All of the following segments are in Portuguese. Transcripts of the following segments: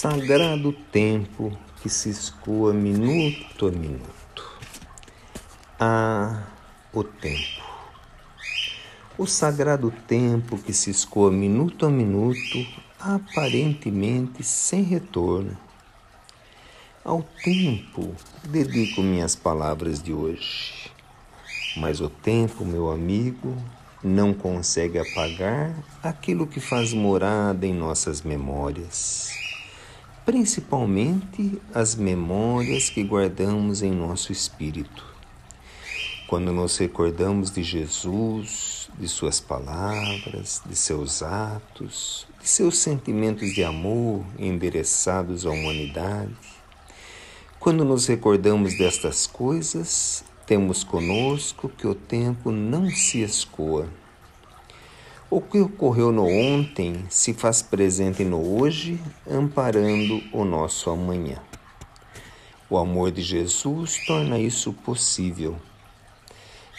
sagrado tempo que se escoa minuto a minuto. Ah, o tempo. O sagrado tempo que se escoa minuto a minuto, aparentemente sem retorno. Ao tempo dedico minhas palavras de hoje. Mas o tempo, meu amigo, não consegue apagar aquilo que faz morada em nossas memórias principalmente as memórias que guardamos em nosso espírito. Quando nos recordamos de Jesus, de Suas palavras, de seus atos, de seus sentimentos de amor endereçados à humanidade, quando nos recordamos destas coisas, temos conosco que o tempo não se escoa o que ocorreu no ontem se faz presente no hoje, amparando o nosso amanhã. O amor de Jesus torna isso possível.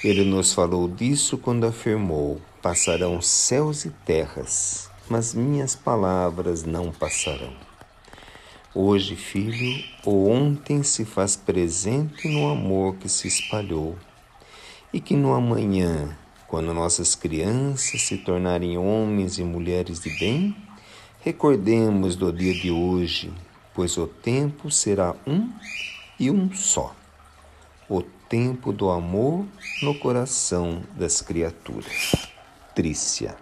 Ele nos falou disso quando afirmou: Passarão céus e terras, mas minhas palavras não passarão. Hoje, filho, o ontem se faz presente no amor que se espalhou, e que no amanhã quando nossas crianças se tornarem homens e mulheres de bem, recordemos do dia de hoje, pois o tempo será um e um só. O tempo do amor no coração das criaturas. Trícia.